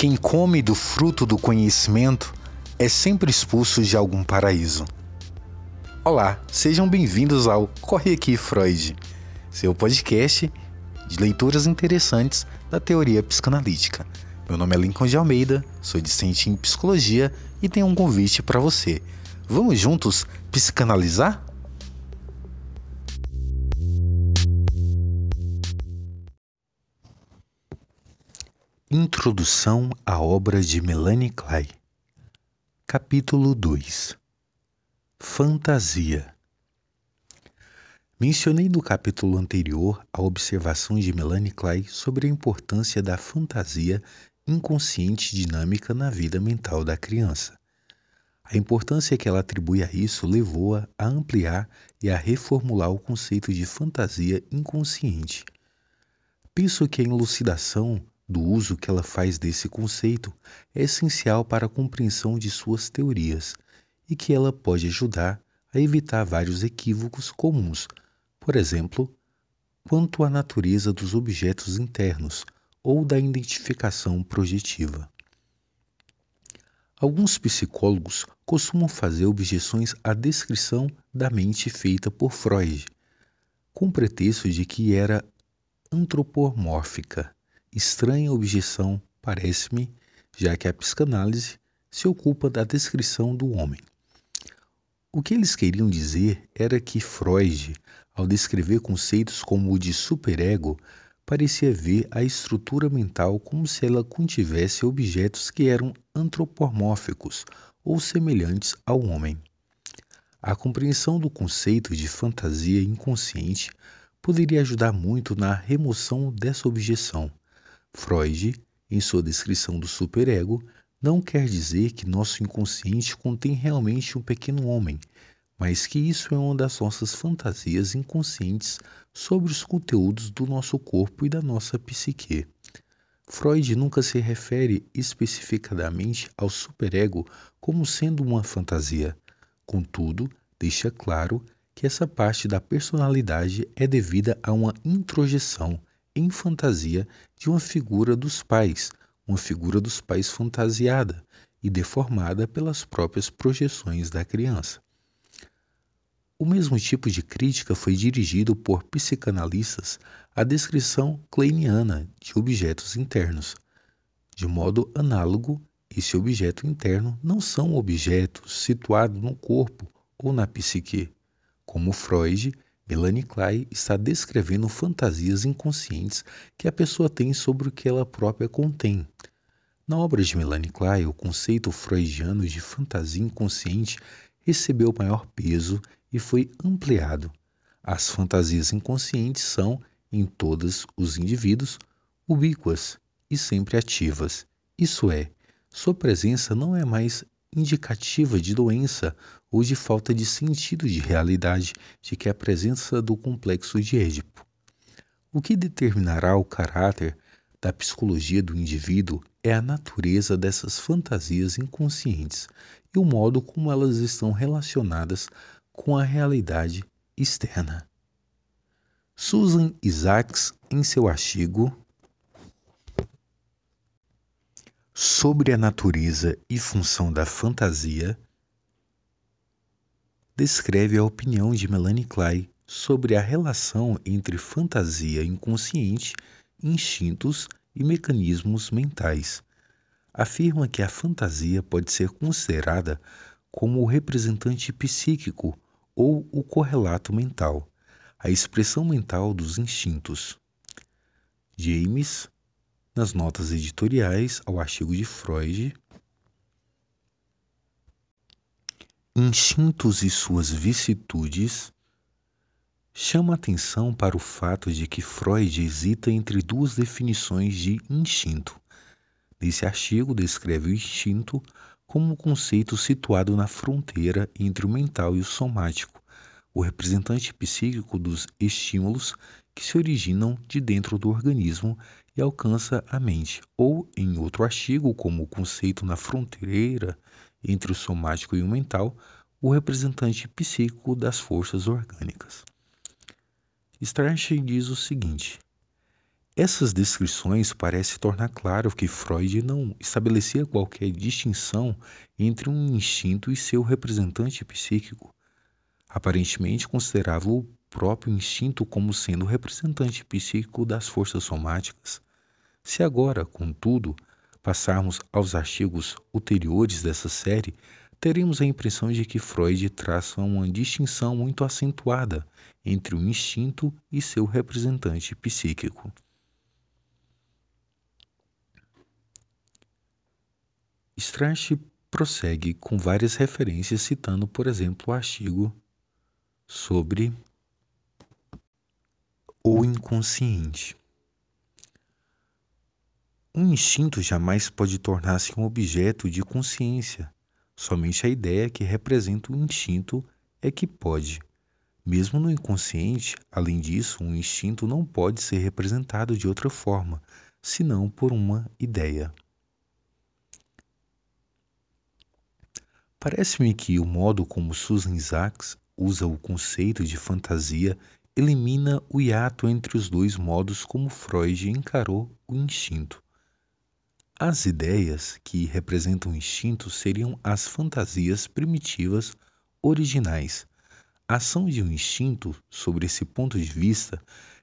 Quem come do fruto do conhecimento é sempre expulso de algum paraíso. Olá, sejam bem-vindos ao Corre Aqui Freud, seu podcast de leituras interessantes da teoria psicanalítica. Meu nome é Lincoln de Almeida, sou discente em psicologia e tenho um convite para você. Vamos juntos psicanalizar? Introdução à obra de Melanie Klein Capítulo 2 Fantasia Mencionei no capítulo anterior a observação de Melanie Klein sobre a importância da fantasia inconsciente dinâmica na vida mental da criança. A importância que ela atribui a isso levou-a a ampliar e a reformular o conceito de fantasia inconsciente. Penso que a elucidação do uso que ela faz desse conceito é essencial para a compreensão de suas teorias e que ela pode ajudar a evitar vários equívocos comuns, por exemplo, quanto à natureza dos objetos internos ou da identificação projetiva. Alguns psicólogos costumam fazer objeções à descrição da mente feita por Freud, com pretexto de que era antropomórfica Estranha objeção, parece-me, já que a psicanálise se ocupa da descrição do homem. O que eles queriam dizer era que Freud, ao descrever conceitos como o de superego, parecia ver a estrutura mental como se ela contivesse objetos que eram antropomórficos ou semelhantes ao homem. A compreensão do conceito de fantasia inconsciente poderia ajudar muito na remoção dessa objeção. Freud, em sua descrição do superego, não quer dizer que nosso inconsciente contém realmente um pequeno homem, mas que isso é uma das nossas fantasias inconscientes sobre os conteúdos do nosso corpo e da nossa psique. Freud nunca se refere especificadamente ao superego como sendo uma fantasia. Contudo, deixa claro que essa parte da personalidade é devida a uma introjeção em fantasia de uma figura dos pais, uma figura dos pais fantasiada e deformada pelas próprias projeções da criança. O mesmo tipo de crítica foi dirigido por psicanalistas à descrição kleiniana de objetos internos. De modo análogo, esse objeto interno não são objetos situados no corpo ou na psique, como Freud Melanie Klein está descrevendo fantasias inconscientes que a pessoa tem sobre o que ela própria contém. Na obra de Melanie Klein, o conceito freudiano de fantasia inconsciente recebeu maior peso e foi ampliado. As fantasias inconscientes são, em todos os indivíduos, ubíquas e sempre ativas. Isso é, sua presença não é mais indicativa de doença ou de falta de sentido de realidade de que a presença do complexo de Édipo. O que determinará o caráter da psicologia do indivíduo é a natureza dessas fantasias inconscientes e o modo como elas estão relacionadas com a realidade externa. Susan Isaacs, em seu artigo sobre a natureza e função da fantasia, descreve a opinião de Melanie Klein sobre a relação entre fantasia inconsciente, instintos e mecanismos mentais. Afirma que a fantasia pode ser considerada como o representante psíquico ou o correlato mental, a expressão mental dos instintos. James nas notas editoriais ao artigo de Freud, Instintos e suas vicissitudes, chama atenção para o fato de que Freud hesita entre duas definições de instinto. Nesse artigo, descreve o instinto como um conceito situado na fronteira entre o mental e o somático, o representante psíquico dos estímulos que se originam de dentro do organismo e alcança a mente, ou em outro artigo, como o conceito na fronteira entre o somático e o mental, o representante psíquico das forças orgânicas. Strauss diz o seguinte: Essas descrições parecem tornar claro que Freud não estabelecia qualquer distinção entre um instinto e seu representante psíquico. Aparentemente considerava o próprio instinto como sendo o representante psíquico das forças somáticas. Se agora, contudo, passarmos aos artigos ulteriores dessa série, teremos a impressão de que Freud traça uma distinção muito acentuada entre o instinto e seu representante psíquico. Strache prossegue com várias referências, citando, por exemplo, o artigo sobre o inconsciente. Um instinto jamais pode tornar-se um objeto de consciência. Somente a ideia que representa o instinto é que pode. Mesmo no inconsciente, além disso, um instinto não pode ser representado de outra forma, senão por uma ideia. Parece-me que o modo como Susan Isaacs usa o conceito de fantasia elimina o hiato entre os dois modos como Freud encarou o instinto. As ideias que representam o instinto seriam as fantasias primitivas originais. A ação de um instinto, sobre esse ponto de vista,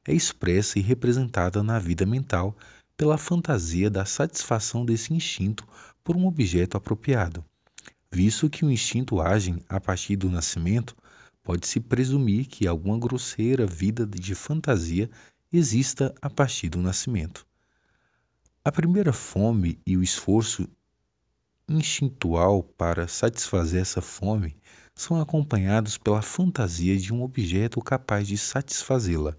é expressa e representada na vida mental pela fantasia da satisfação desse instinto por um objeto apropriado. Visto que o instinto age a partir do nascimento, pode-se presumir que alguma grosseira vida de fantasia exista a partir do nascimento. A primeira fome e o esforço instintual para satisfazer essa fome são acompanhados pela fantasia de um objeto capaz de satisfazê-la.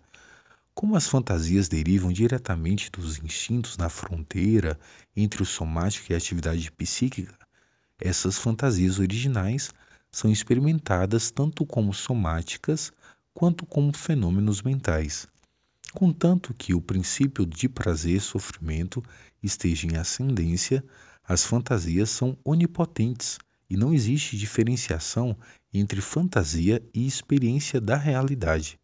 Como as fantasias derivam diretamente dos instintos na fronteira entre o somático e a atividade psíquica, essas fantasias originais são experimentadas tanto como somáticas quanto como fenômenos mentais. Contanto que o princípio de prazer e sofrimento esteja em ascendência, as fantasias são onipotentes e não existe diferenciação entre fantasia e experiência da realidade.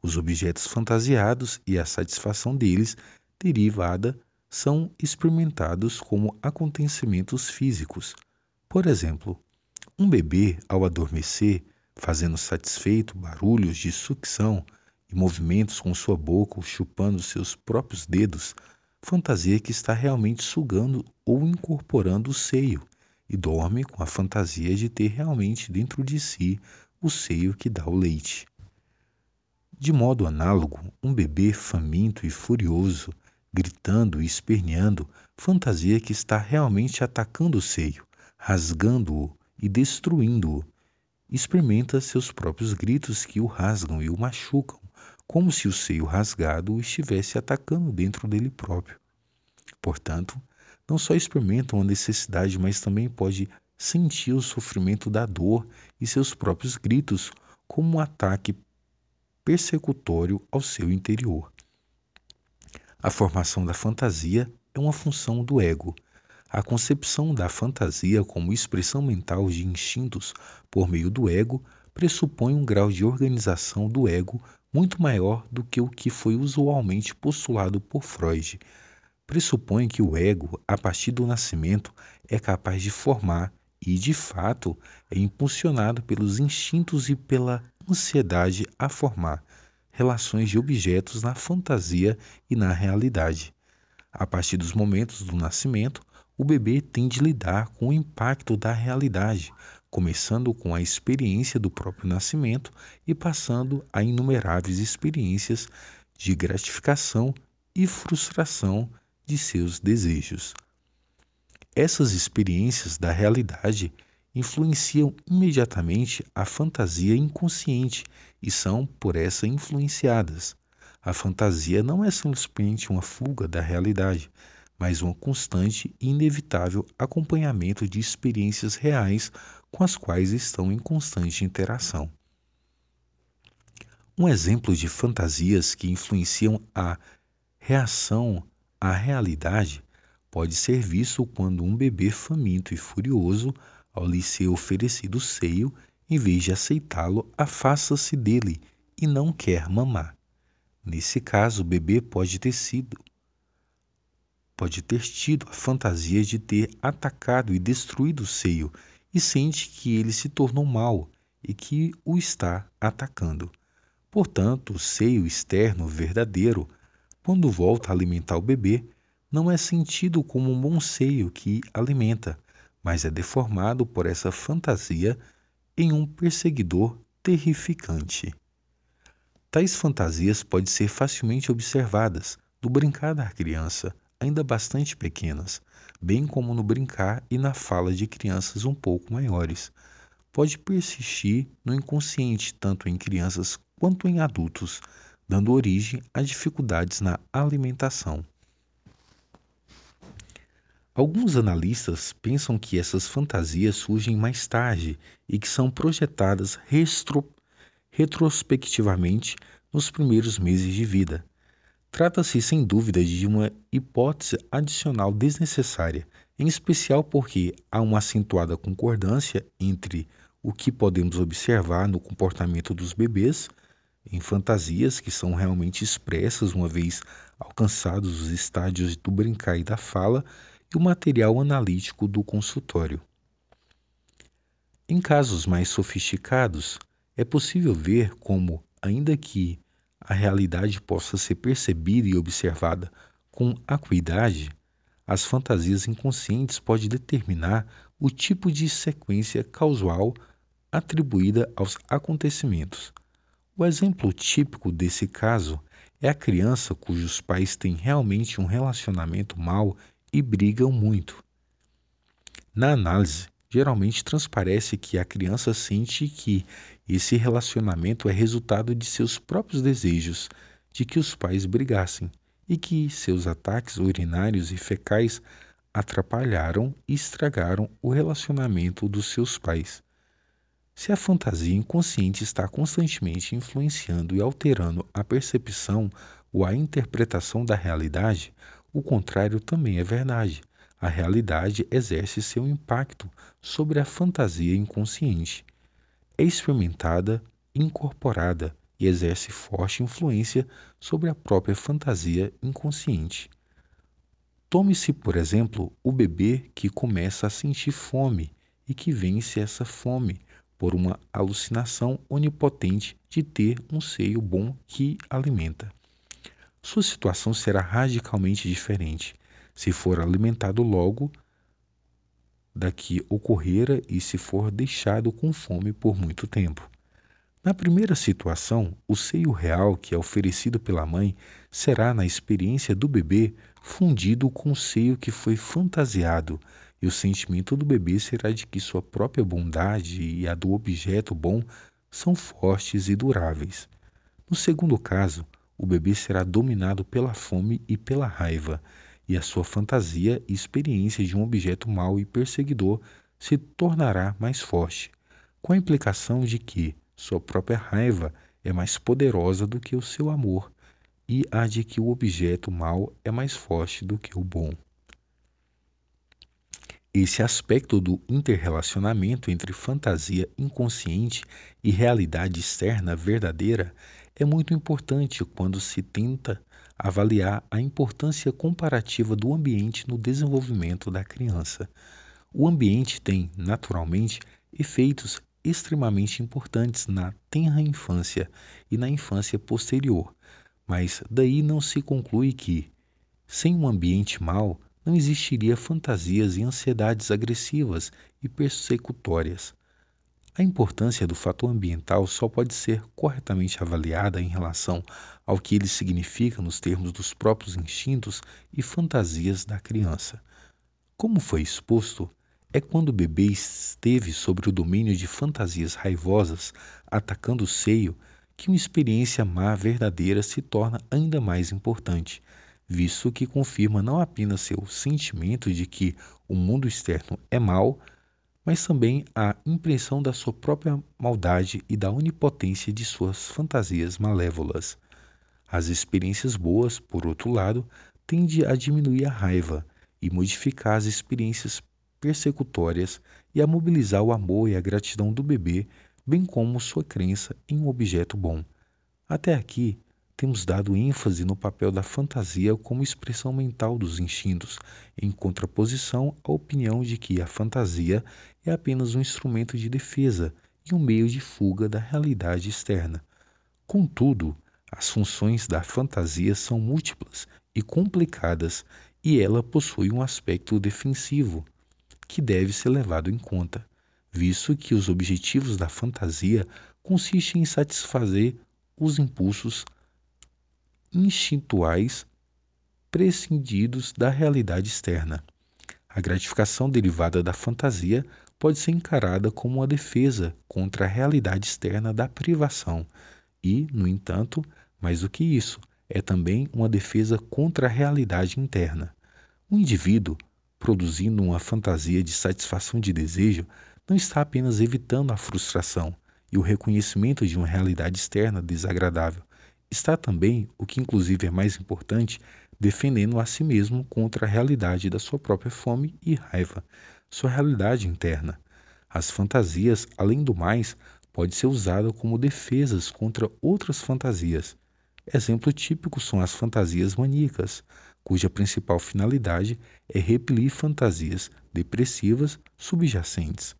Os objetos fantasiados e a satisfação deles derivada são experimentados como acontecimentos físicos. Por exemplo, um bebê, ao adormecer, fazendo satisfeito barulhos de sucção, e movimentos com sua boca ou chupando seus próprios dedos, fantasia que está realmente sugando ou incorporando o seio, e dorme com a fantasia de ter realmente dentro de si o seio que dá o leite. De modo análogo, um bebê faminto e furioso, gritando e esperneando, fantasia que está realmente atacando o seio, rasgando-o e destruindo-o. Experimenta seus próprios gritos que o rasgam e o machucam, como se o seio rasgado o estivesse atacando dentro dele próprio. Portanto, não só experimenta uma necessidade, mas também pode sentir o sofrimento da dor e seus próprios gritos como um ataque persecutório ao seu interior. A formação da fantasia é uma função do ego. A concepção da fantasia como expressão mental de instintos por meio do ego pressupõe um grau de organização do ego muito maior do que o que foi usualmente postulado por Freud. Pressupõe que o ego, a partir do nascimento, é capaz de formar e, de fato, é impulsionado pelos instintos e pela ansiedade a formar relações de objetos na fantasia e na realidade. A partir dos momentos do nascimento, o bebê tem de lidar com o impacto da realidade, começando com a experiência do próprio nascimento e passando a inumeráveis experiências de gratificação e frustração de seus desejos. Essas experiências da realidade influenciam imediatamente a fantasia inconsciente e são por essa influenciadas. A fantasia não é simplesmente uma fuga da realidade, mas um constante e inevitável acompanhamento de experiências reais com as quais estão em constante interação. Um exemplo de fantasias que influenciam a reação à realidade pode ser visto quando um bebê faminto e furioso, ao lhe ser oferecido seio, em vez de aceitá-lo, afasta-se dele e não quer mamar. Nesse caso, o bebê pode ter sido pode ter tido a fantasia de ter atacado e destruído o seio e sente que ele se tornou mal e que o está atacando. Portanto, o seio externo verdadeiro, quando volta a alimentar o bebê, não é sentido como um bom seio que alimenta, mas é deformado por essa fantasia em um perseguidor terrificante. Tais fantasias podem ser facilmente observadas no brincar da criança, ainda bastante pequenas, bem como no brincar e na fala de crianças um pouco maiores. Pode persistir no inconsciente tanto em crianças quanto em adultos, dando origem a dificuldades na alimentação. Alguns analistas pensam que essas fantasias surgem mais tarde e que são projetadas retrospectivamente nos primeiros meses de vida. Trata-se sem dúvida de uma hipótese adicional desnecessária, em especial porque há uma acentuada concordância entre o que podemos observar no comportamento dos bebês em fantasias que são realmente expressas uma vez alcançados os estádios do brincar e da fala e o material analítico do consultório. Em casos mais sofisticados, é possível ver como, ainda que a realidade possa ser percebida e observada com acuidade, as fantasias inconscientes podem determinar o tipo de sequência causal atribuída aos acontecimentos. O exemplo típico desse caso é a criança cujos pais têm realmente um relacionamento mau e brigam muito. Na análise, geralmente transparece que a criança sente que esse relacionamento é resultado de seus próprios desejos de que os pais brigassem e que seus ataques urinários e fecais atrapalharam e estragaram o relacionamento dos seus pais. Se a fantasia inconsciente está constantemente influenciando e alterando a percepção ou a interpretação da realidade, o contrário também é verdade. A realidade exerce seu impacto sobre a fantasia inconsciente. É experimentada, incorporada e exerce forte influência sobre a própria fantasia inconsciente. Tome-se, por exemplo, o bebê que começa a sentir fome e que vence essa fome por uma alucinação onipotente de ter um seio bom que alimenta. Sua situação será radicalmente diferente se for alimentado logo da que ocorrera e se for deixado com fome por muito tempo. Na primeira situação, o seio real que é oferecido pela mãe será, na experiência do bebê, fundido com o seio que foi fantasiado e o sentimento do bebê será de que sua própria bondade e a do objeto bom são fortes e duráveis. No segundo caso, o bebê será dominado pela fome e pela raiva, e a sua fantasia e experiência de um objeto mau e perseguidor se tornará mais forte, com a implicação de que sua própria raiva é mais poderosa do que o seu amor e a de que o objeto mau é mais forte do que o bom. Esse aspecto do interrelacionamento entre fantasia inconsciente e realidade externa verdadeira é muito importante quando se tenta avaliar a importância comparativa do ambiente no desenvolvimento da criança. O ambiente tem, naturalmente, efeitos extremamente importantes na tenra infância e na infância posterior, mas daí não se conclui que, sem um ambiente mau, não existiria fantasias e ansiedades agressivas e persecutórias. A importância do fator ambiental só pode ser corretamente avaliada em relação ao que ele significa nos termos dos próprios instintos e fantasias da criança. Como foi exposto, é quando o bebê esteve sobre o domínio de fantasias raivosas atacando o seio que uma experiência má verdadeira se torna ainda mais importante visto que confirma não apenas seu sentimento de que o mundo externo é mau, mas também a impressão da sua própria maldade e da onipotência de suas fantasias malévolas. As experiências boas, por outro lado, tendem a diminuir a raiva e modificar as experiências persecutórias e a mobilizar o amor e a gratidão do bebê, bem como sua crença em um objeto bom. Até aqui, temos dado ênfase no papel da fantasia como expressão mental dos instintos, em contraposição à opinião de que a fantasia é apenas um instrumento de defesa e um meio de fuga da realidade externa. Contudo, as funções da fantasia são múltiplas e complicadas e ela possui um aspecto defensivo que deve ser levado em conta, visto que os objetivos da fantasia consistem em satisfazer os impulsos instintuais prescindidos da realidade externa. A gratificação derivada da fantasia pode ser encarada como uma defesa contra a realidade externa da privação. E, no entanto, mais do que isso, é também uma defesa contra a realidade interna. O indivíduo, produzindo uma fantasia de satisfação de desejo, não está apenas evitando a frustração e o reconhecimento de uma realidade externa desagradável, está também, o que inclusive é mais importante, defendendo a si mesmo contra a realidade da sua própria fome e raiva, sua realidade interna. As fantasias, além do mais, podem ser usadas como defesas contra outras fantasias. Exemplo típico são as fantasias maníacas, cuja principal finalidade é repelir fantasias depressivas subjacentes.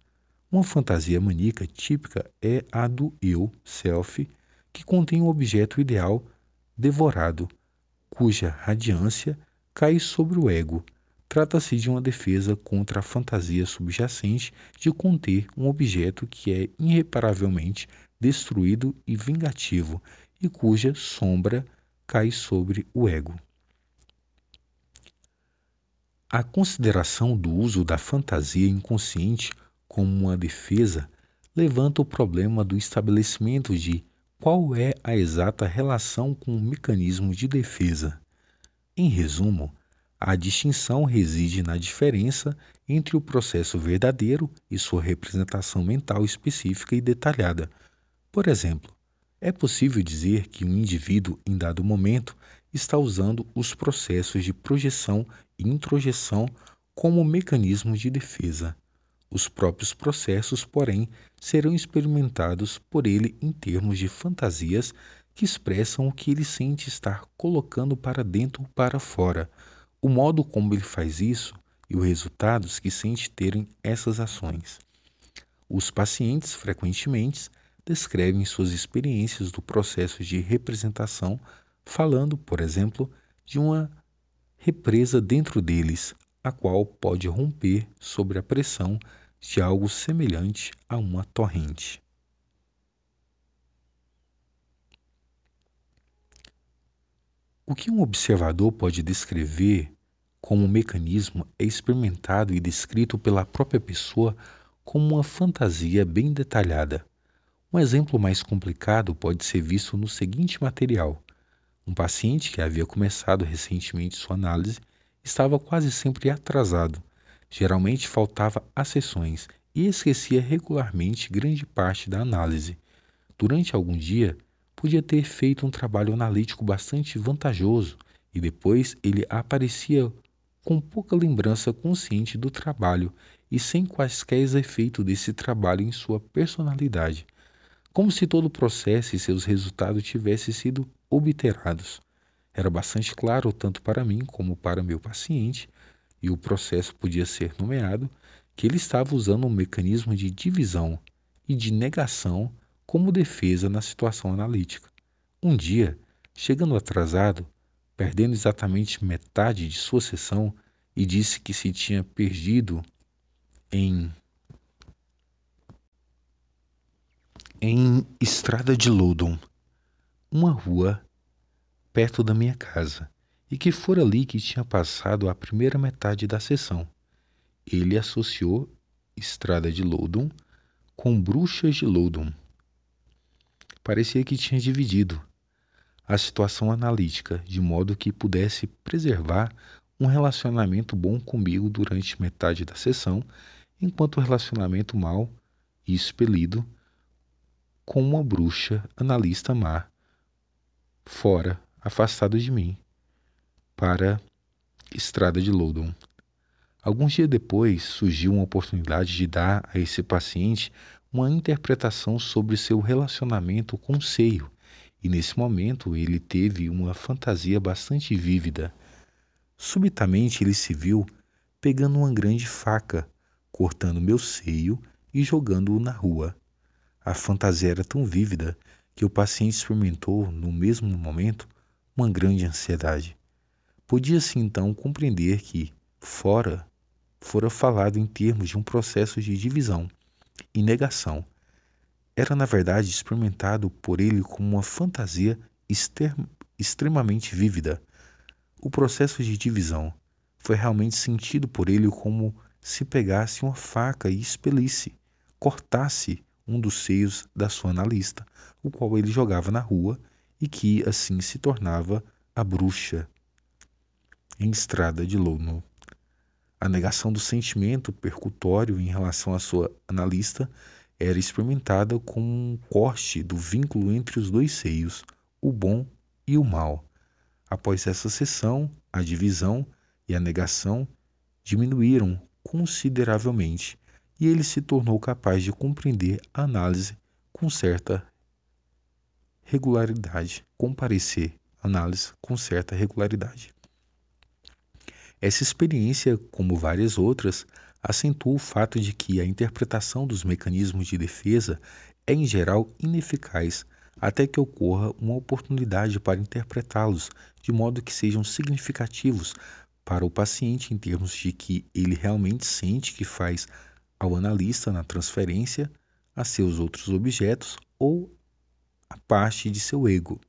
Uma fantasia maníaca típica é a do eu, self, que contém um objeto ideal devorado, cuja radiância cai sobre o ego. Trata-se de uma defesa contra a fantasia subjacente de conter um objeto que é irreparavelmente destruído e vingativo e cuja sombra cai sobre o ego. A consideração do uso da fantasia inconsciente como uma defesa levanta o problema do estabelecimento de qual é a exata relação com o mecanismo de defesa? Em resumo, a distinção reside na diferença entre o processo verdadeiro e sua representação mental específica e detalhada. Por exemplo, é possível dizer que um indivíduo, em dado momento, está usando os processos de projeção e introjeção como mecanismo de defesa. Os próprios processos, porém, serão experimentados por ele em termos de fantasias que expressam o que ele sente estar colocando para dentro ou para fora, o modo como ele faz isso e os resultados que sente terem essas ações. Os pacientes frequentemente descrevem suas experiências do processo de representação, falando, por exemplo, de uma represa dentro deles, a qual pode romper sobre a pressão de algo semelhante a uma torrente. O que um observador pode descrever como mecanismo é experimentado e descrito pela própria pessoa como uma fantasia bem detalhada. Um exemplo mais complicado pode ser visto no seguinte material. Um paciente que havia começado recentemente sua análise estava quase sempre atrasado. Geralmente faltava às sessões e esquecia regularmente grande parte da análise. Durante algum dia, podia ter feito um trabalho analítico bastante vantajoso e depois ele aparecia com pouca lembrança consciente do trabalho e sem quaisquer efeitos desse trabalho em sua personalidade como se todo o processo e seus resultados tivessem sido obterados. Era bastante claro, tanto para mim como para meu paciente, e o processo podia ser nomeado, que ele estava usando um mecanismo de divisão e de negação como defesa na situação analítica. Um dia, chegando atrasado, perdendo exatamente metade de sua sessão, e disse que se tinha perdido em em Estrada de Loudon, uma rua perto da minha casa, e que fora ali que tinha passado a primeira metade da sessão. Ele associou Estrada de Loudon com Bruxas de Loudon. Parecia que tinha dividido a situação analítica de modo que pudesse preservar um relacionamento bom comigo durante metade da sessão, enquanto o relacionamento mal e expelido com uma bruxa analista má, fora, afastado de mim, para Estrada de Loudon. Alguns dias depois, surgiu uma oportunidade de dar a esse paciente uma interpretação sobre seu relacionamento com o seio e nesse momento ele teve uma fantasia bastante vívida. Subitamente ele se viu pegando uma grande faca, cortando meu seio e jogando-o na rua. A fantasia era tão vívida que o paciente experimentou, no mesmo momento, uma grande ansiedade. Podia-se então compreender que, fora, fora falado em termos de um processo de divisão e negação. Era, na verdade, experimentado por ele como uma fantasia extremamente vívida. O processo de divisão foi realmente sentido por ele como se pegasse uma faca e expelisse, cortasse um dos seios da sua analista, o qual ele jogava na rua e que assim se tornava a bruxa em estrada de Lono. A negação do sentimento percutório em relação à sua analista era experimentada como um corte do vínculo entre os dois seios, o bom e o mal. Após essa sessão, a divisão e a negação diminuíram consideravelmente e ele se tornou capaz de compreender a análise com certa regularidade, comparecer análise com certa regularidade. Essa experiência, como várias outras, acentua o fato de que a interpretação dos mecanismos de defesa é, em geral, ineficaz até que ocorra uma oportunidade para interpretá-los de modo que sejam significativos para o paciente em termos de que ele realmente sente que faz ao analista na transferência a seus outros objetos ou a parte de seu ego,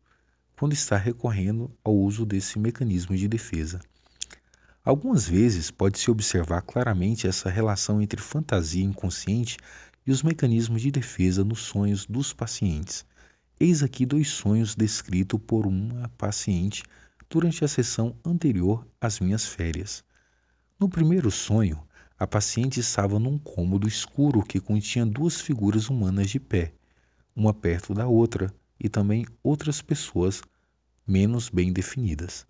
quando está recorrendo ao uso desse mecanismo de defesa. Algumas vezes pode-se observar claramente essa relação entre fantasia inconsciente e os mecanismos de defesa nos sonhos dos pacientes. Eis aqui dois sonhos descritos por uma paciente durante a sessão anterior às minhas férias. No primeiro sonho, a paciente estava num cômodo escuro que continha duas figuras humanas de pé, uma perto da outra, e também outras pessoas menos bem definidas.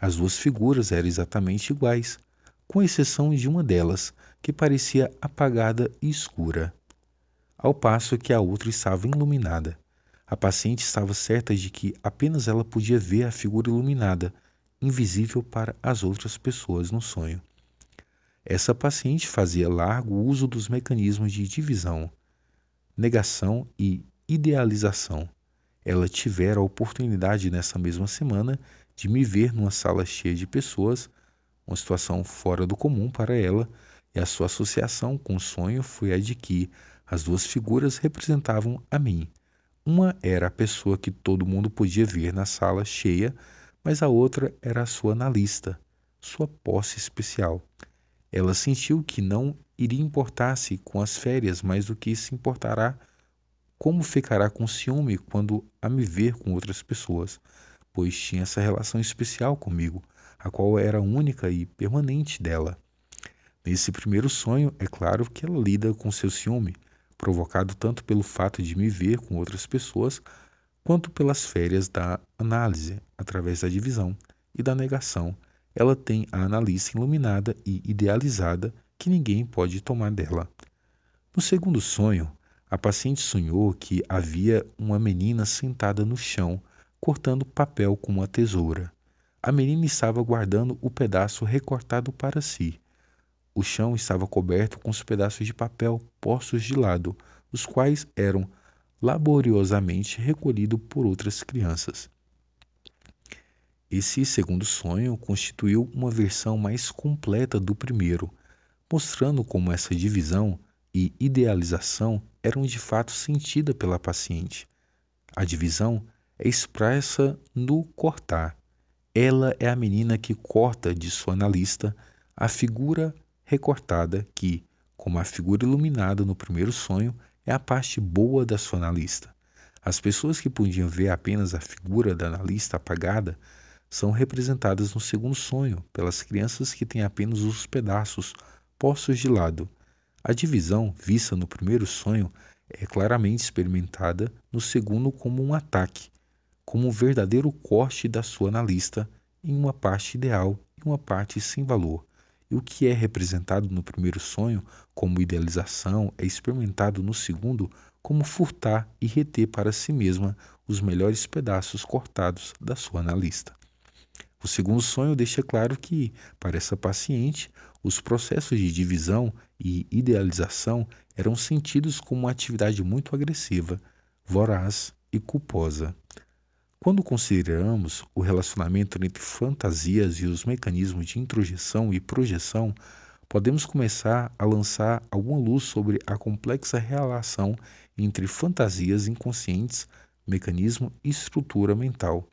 As duas figuras eram exatamente iguais, com exceção de uma delas, que parecia apagada e escura, ao passo que a outra estava iluminada. A paciente estava certa de que apenas ela podia ver a figura iluminada, invisível para as outras pessoas no sonho. Essa paciente fazia largo uso dos mecanismos de divisão, negação e idealização. Ela tivera a oportunidade nessa mesma semana de me ver numa sala cheia de pessoas, uma situação fora do comum para ela, e a sua associação com o sonho foi a de que as duas figuras representavam a mim. Uma era a pessoa que todo mundo podia ver na sala cheia, mas a outra era a sua analista, sua posse especial. Ela sentiu que não iria importar-se com as férias mais do que se importará como ficará com ciúme quando a me ver com outras pessoas pois tinha essa relação especial comigo, a qual era única e permanente dela. Nesse primeiro sonho, é claro que ela lida com seu ciúme, provocado tanto pelo fato de me ver com outras pessoas, quanto pelas férias da análise, através da divisão e da negação. Ela tem a analista iluminada e idealizada que ninguém pode tomar dela. No segundo sonho, a paciente sonhou que havia uma menina sentada no chão cortando papel com uma tesoura. A menina estava guardando o pedaço recortado para si. O chão estava coberto com os pedaços de papel postos de lado, os quais eram laboriosamente recolhidos por outras crianças. Esse segundo sonho constituiu uma versão mais completa do primeiro, mostrando como essa divisão e idealização eram de fato sentidas pela paciente. A divisão expressa no cortar. Ela é a menina que corta de sua analista a figura recortada que, como a figura iluminada no primeiro sonho, é a parte boa da sua analista. As pessoas que podiam ver apenas a figura da analista apagada são representadas no segundo sonho pelas crianças que têm apenas os pedaços postos de lado. A divisão vista no primeiro sonho é claramente experimentada no segundo como um ataque, como um verdadeiro corte da sua analista em uma parte ideal e uma parte sem valor. E o que é representado no primeiro sonho como idealização é experimentado no segundo como furtar e reter para si mesma os melhores pedaços cortados da sua analista. O segundo sonho deixa claro que, para essa paciente, os processos de divisão e idealização eram sentidos como uma atividade muito agressiva, voraz e culposa. Quando consideramos o relacionamento entre fantasias e os mecanismos de introjeção e projeção, podemos começar a lançar alguma luz sobre a complexa relação entre fantasias inconscientes, mecanismo e estrutura mental.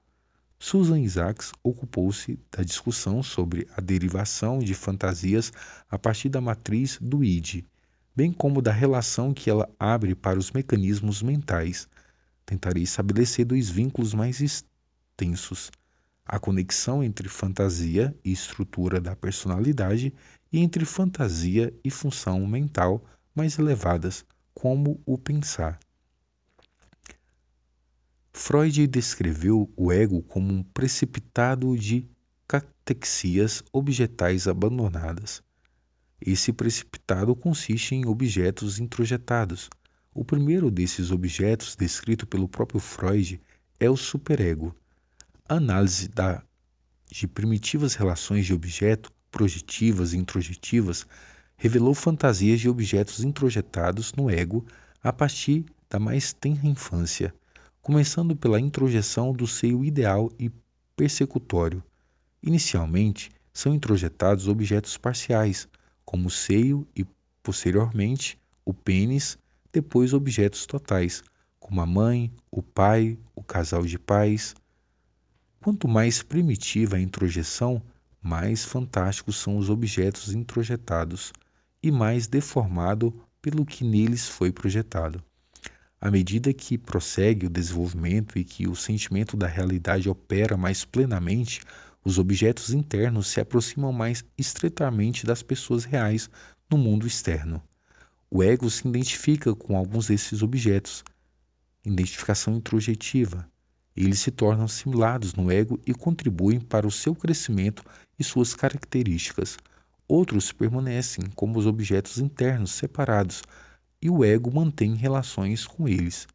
Susan Isaacs ocupou-se da discussão sobre a derivação de fantasias a partir da matriz do id, bem como da relação que ela abre para os mecanismos mentais. Tentarei estabelecer dois vínculos mais extensos: a conexão entre fantasia e estrutura da personalidade e entre fantasia e função mental mais elevadas, como o pensar. Freud descreveu o ego como um precipitado de catexias objetais abandonadas. Esse precipitado consiste em objetos introjetados. O primeiro desses objetos, descrito pelo próprio Freud, é o superego. A análise da, de primitivas relações de objeto, projetivas e introjetivas, revelou fantasias de objetos introjetados no ego a partir da mais tenra infância começando pela introjeção do seio ideal e persecutório. Inicialmente, são introjetados objetos parciais, como o seio e, posteriormente, o pênis, depois objetos totais, como a mãe, o pai, o casal de pais. Quanto mais primitiva a introjeção, mais fantásticos são os objetos introjetados e mais deformado pelo que neles foi projetado. À medida que prossegue o desenvolvimento e que o sentimento da realidade opera mais plenamente, os objetos internos se aproximam mais estreitamente das pessoas reais no mundo externo. O ego se identifica com alguns desses objetos, identificação introjetiva. Eles se tornam assimilados no ego e contribuem para o seu crescimento e suas características. Outros permanecem como os objetos internos separados, e o ego mantém relações com eles.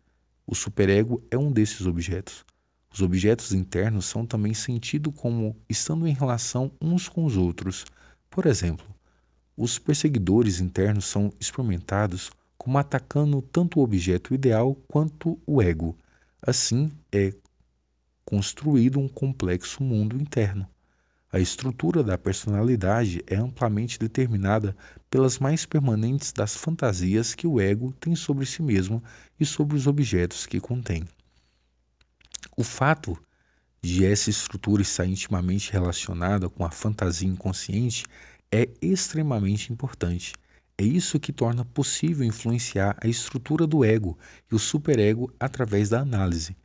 O superego é um desses objetos. Os objetos internos são também sentidos como estando em relação uns com os outros. Por exemplo, os perseguidores internos são experimentados como atacando tanto o objeto ideal quanto o ego. Assim é construído um complexo mundo interno. A estrutura da personalidade é amplamente determinada pelas mais permanentes das fantasias que o ego tem sobre si mesmo e sobre os objetos que contém. O fato de essa estrutura estar intimamente relacionada com a fantasia inconsciente é extremamente importante. É isso que torna possível influenciar a estrutura do ego e o superego através da análise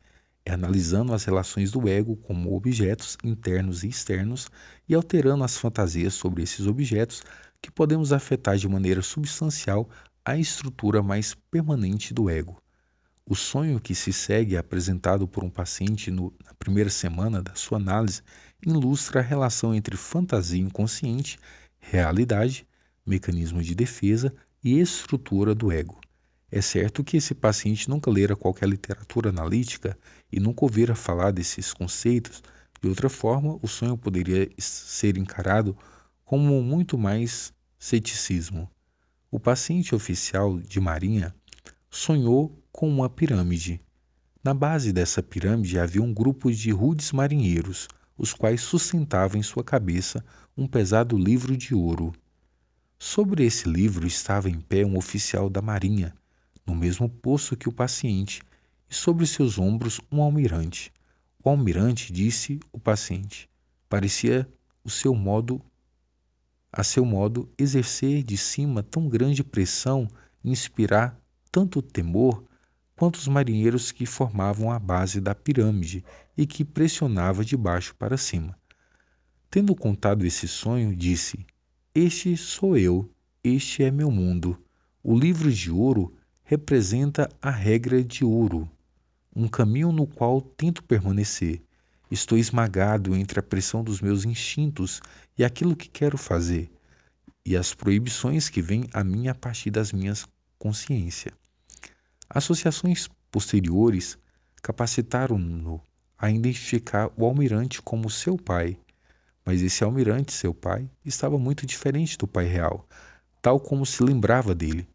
é analisando as relações do ego como objetos internos e externos e alterando as fantasias sobre esses objetos que podemos afetar de maneira substancial a estrutura mais permanente do ego. O sonho que se segue é apresentado por um paciente no, na primeira semana da sua análise ilustra a relação entre fantasia inconsciente, realidade, mecanismo de defesa e estrutura do ego. É certo que esse paciente nunca lera qualquer literatura analítica e nunca ouvira falar desses conceitos. De outra forma, o sonho poderia ser encarado como muito mais ceticismo. O paciente oficial de Marinha sonhou com uma pirâmide. Na base dessa pirâmide havia um grupo de rudes marinheiros, os quais sustentavam em sua cabeça um pesado livro de ouro. Sobre esse livro estava em pé um oficial da Marinha, no mesmo posto que o paciente, e sobre seus ombros um almirante. O almirante disse o paciente. Parecia o seu modo a seu modo exercer de cima tão grande pressão e inspirar tanto temor quanto os marinheiros que formavam a base da pirâmide e que pressionava de baixo para cima. Tendo contado esse sonho, disse: Este sou eu, este é meu mundo. O livro de ouro representa a regra de ouro, um caminho no qual tento permanecer. Estou esmagado entre a pressão dos meus instintos e aquilo que quero fazer, e as proibições que vêm a mim a partir das minhas consciência. Associações posteriores capacitaram-no a identificar o almirante como seu pai, mas esse almirante, seu pai, estava muito diferente do pai real, tal como se lembrava dele.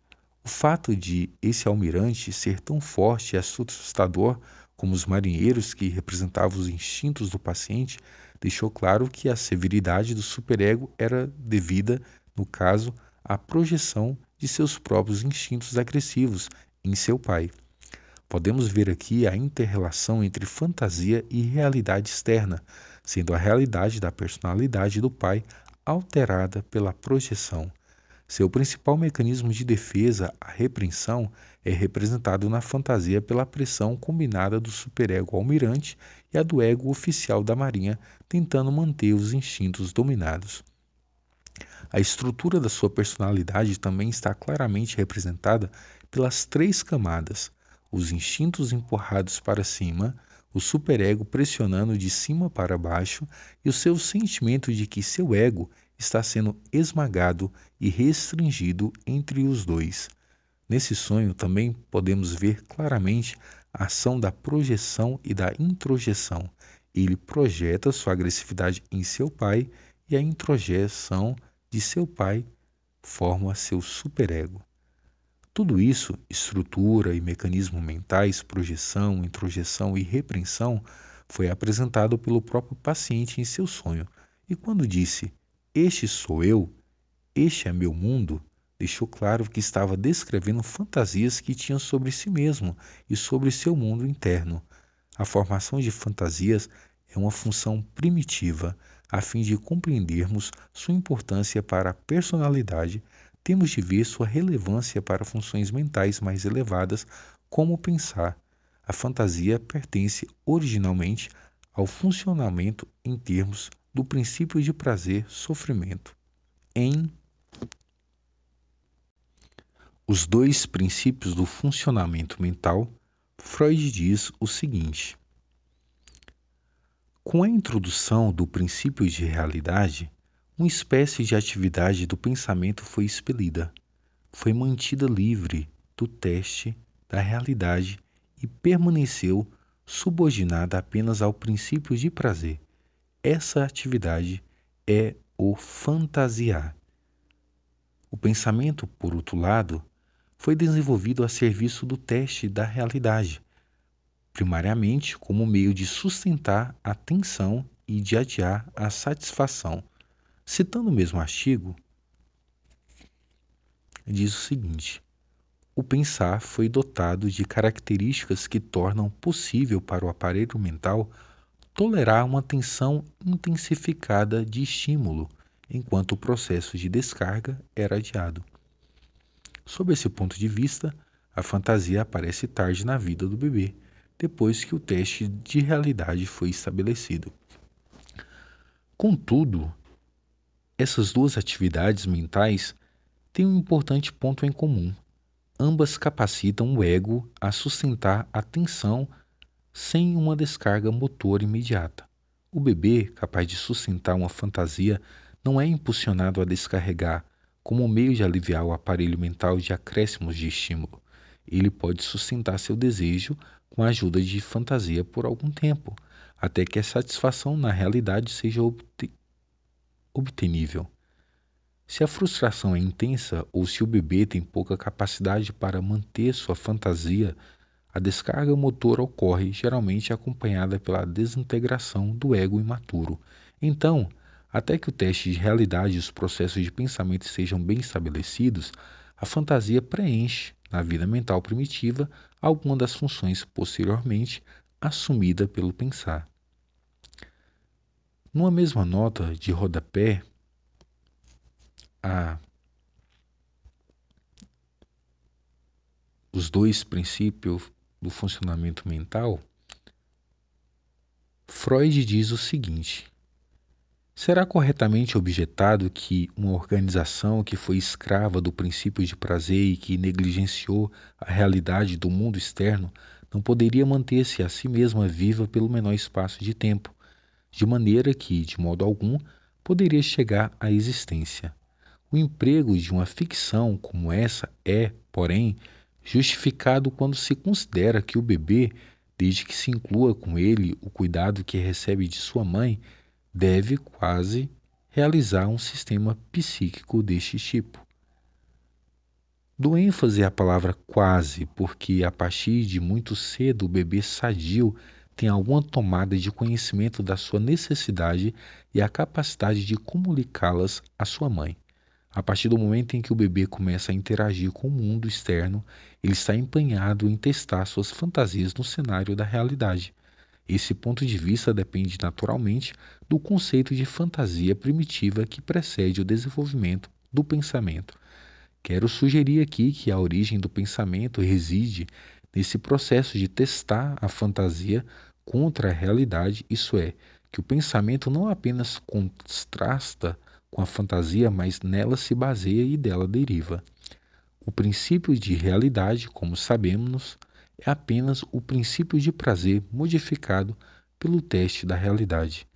O fato de esse almirante ser tão forte e assustador como os marinheiros que representavam os instintos do paciente deixou claro que a severidade do superego era devida, no caso, à projeção de seus próprios instintos agressivos em seu pai. Podemos ver aqui a interrelação entre fantasia e realidade externa, sendo a realidade da personalidade do pai alterada pela projeção. Seu principal mecanismo de defesa, a repreensão, é representado na fantasia pela pressão combinada do superego almirante e a do ego oficial da Marinha, tentando manter os instintos dominados. A estrutura da sua personalidade também está claramente representada pelas três camadas: os instintos empurrados para cima, o superego pressionando de cima para baixo e o seu sentimento de que seu ego está sendo esmagado e restringido entre os dois. Nesse sonho também podemos ver claramente a ação da projeção e da introjeção. Ele projeta sua agressividade em seu pai e a introjeção de seu pai forma seu superego. Tudo isso, estrutura e mecanismos mentais, projeção, introjeção e repreensão, foi apresentado pelo próprio paciente em seu sonho. E quando disse: Este sou eu, este é meu mundo, deixou claro que estava descrevendo fantasias que tinha sobre si mesmo e sobre seu mundo interno. A formação de fantasias é uma função primitiva a fim de compreendermos sua importância para a personalidade temos de ver sua relevância para funções mentais mais elevadas, como pensar. A fantasia pertence originalmente ao funcionamento em termos do princípio de prazer-sofrimento. Em Os dois princípios do funcionamento mental, Freud diz o seguinte: Com a introdução do princípio de realidade, uma espécie de atividade do pensamento foi expelida, foi mantida livre do teste da realidade e permaneceu subordinada apenas ao princípio de prazer. Essa atividade é o fantasiar. O pensamento, por outro lado, foi desenvolvido a serviço do teste da realidade, primariamente como meio de sustentar a tensão e de adiar a satisfação Citando o mesmo artigo, diz o seguinte: o pensar foi dotado de características que tornam possível para o aparelho mental tolerar uma tensão intensificada de estímulo, enquanto o processo de descarga era adiado. Sob esse ponto de vista, a fantasia aparece tarde na vida do bebê, depois que o teste de realidade foi estabelecido. Contudo, essas duas atividades mentais têm um importante ponto em comum. Ambas capacitam o ego a sustentar a tensão sem uma descarga motor imediata. O bebê, capaz de sustentar uma fantasia, não é impulsionado a descarregar como meio de aliviar o aparelho mental de acréscimos de estímulo. Ele pode sustentar seu desejo com a ajuda de fantasia por algum tempo, até que a satisfação na realidade seja obtenível. Se a frustração é intensa ou se o bebê tem pouca capacidade para manter sua fantasia, a descarga motor ocorre geralmente acompanhada pela desintegração do ego imaturo. Então, até que o teste de realidade e os processos de pensamento sejam bem estabelecidos, a fantasia preenche, na vida mental primitiva, alguma das funções posteriormente assumida pelo pensar. Numa mesma nota de rodapé, a os dois princípios do funcionamento mental, Freud diz o seguinte: Será corretamente objetado que uma organização que foi escrava do princípio de prazer e que negligenciou a realidade do mundo externo não poderia manter-se a si mesma viva pelo menor espaço de tempo, de maneira que, de modo algum, poderia chegar à existência. O emprego de uma ficção como essa é, porém, justificado quando se considera que o bebê, desde que se inclua com ele o cuidado que recebe de sua mãe, deve quase realizar um sistema psíquico deste tipo. Dou ênfase à palavra quase, porque a partir de muito cedo o bebê sadio tem alguma tomada de conhecimento da sua necessidade e a capacidade de comunicá-las à sua mãe. A partir do momento em que o bebê começa a interagir com o mundo externo, ele está empenhado em testar suas fantasias no cenário da realidade. Esse ponto de vista depende naturalmente do conceito de fantasia primitiva que precede o desenvolvimento do pensamento. Quero sugerir aqui que a origem do pensamento reside nesse processo de testar a fantasia contra a realidade, isso é, que o pensamento não apenas contrasta com a fantasia, mas nela se baseia e dela deriva. O princípio de realidade, como sabemos, é apenas o princípio de prazer modificado pelo teste da realidade.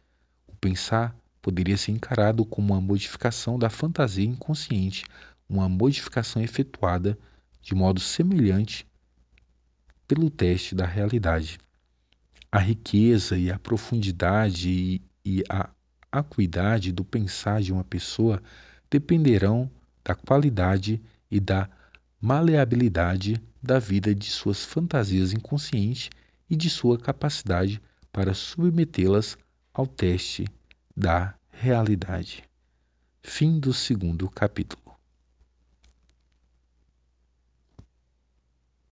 O pensar poderia ser encarado como uma modificação da fantasia inconsciente, uma modificação efetuada de modo semelhante pelo teste da realidade. A riqueza e a profundidade e a acuidade do pensar de uma pessoa dependerão da qualidade e da maleabilidade da vida de suas fantasias inconscientes e de sua capacidade para submetê-las ao teste da realidade. Fim do segundo capítulo.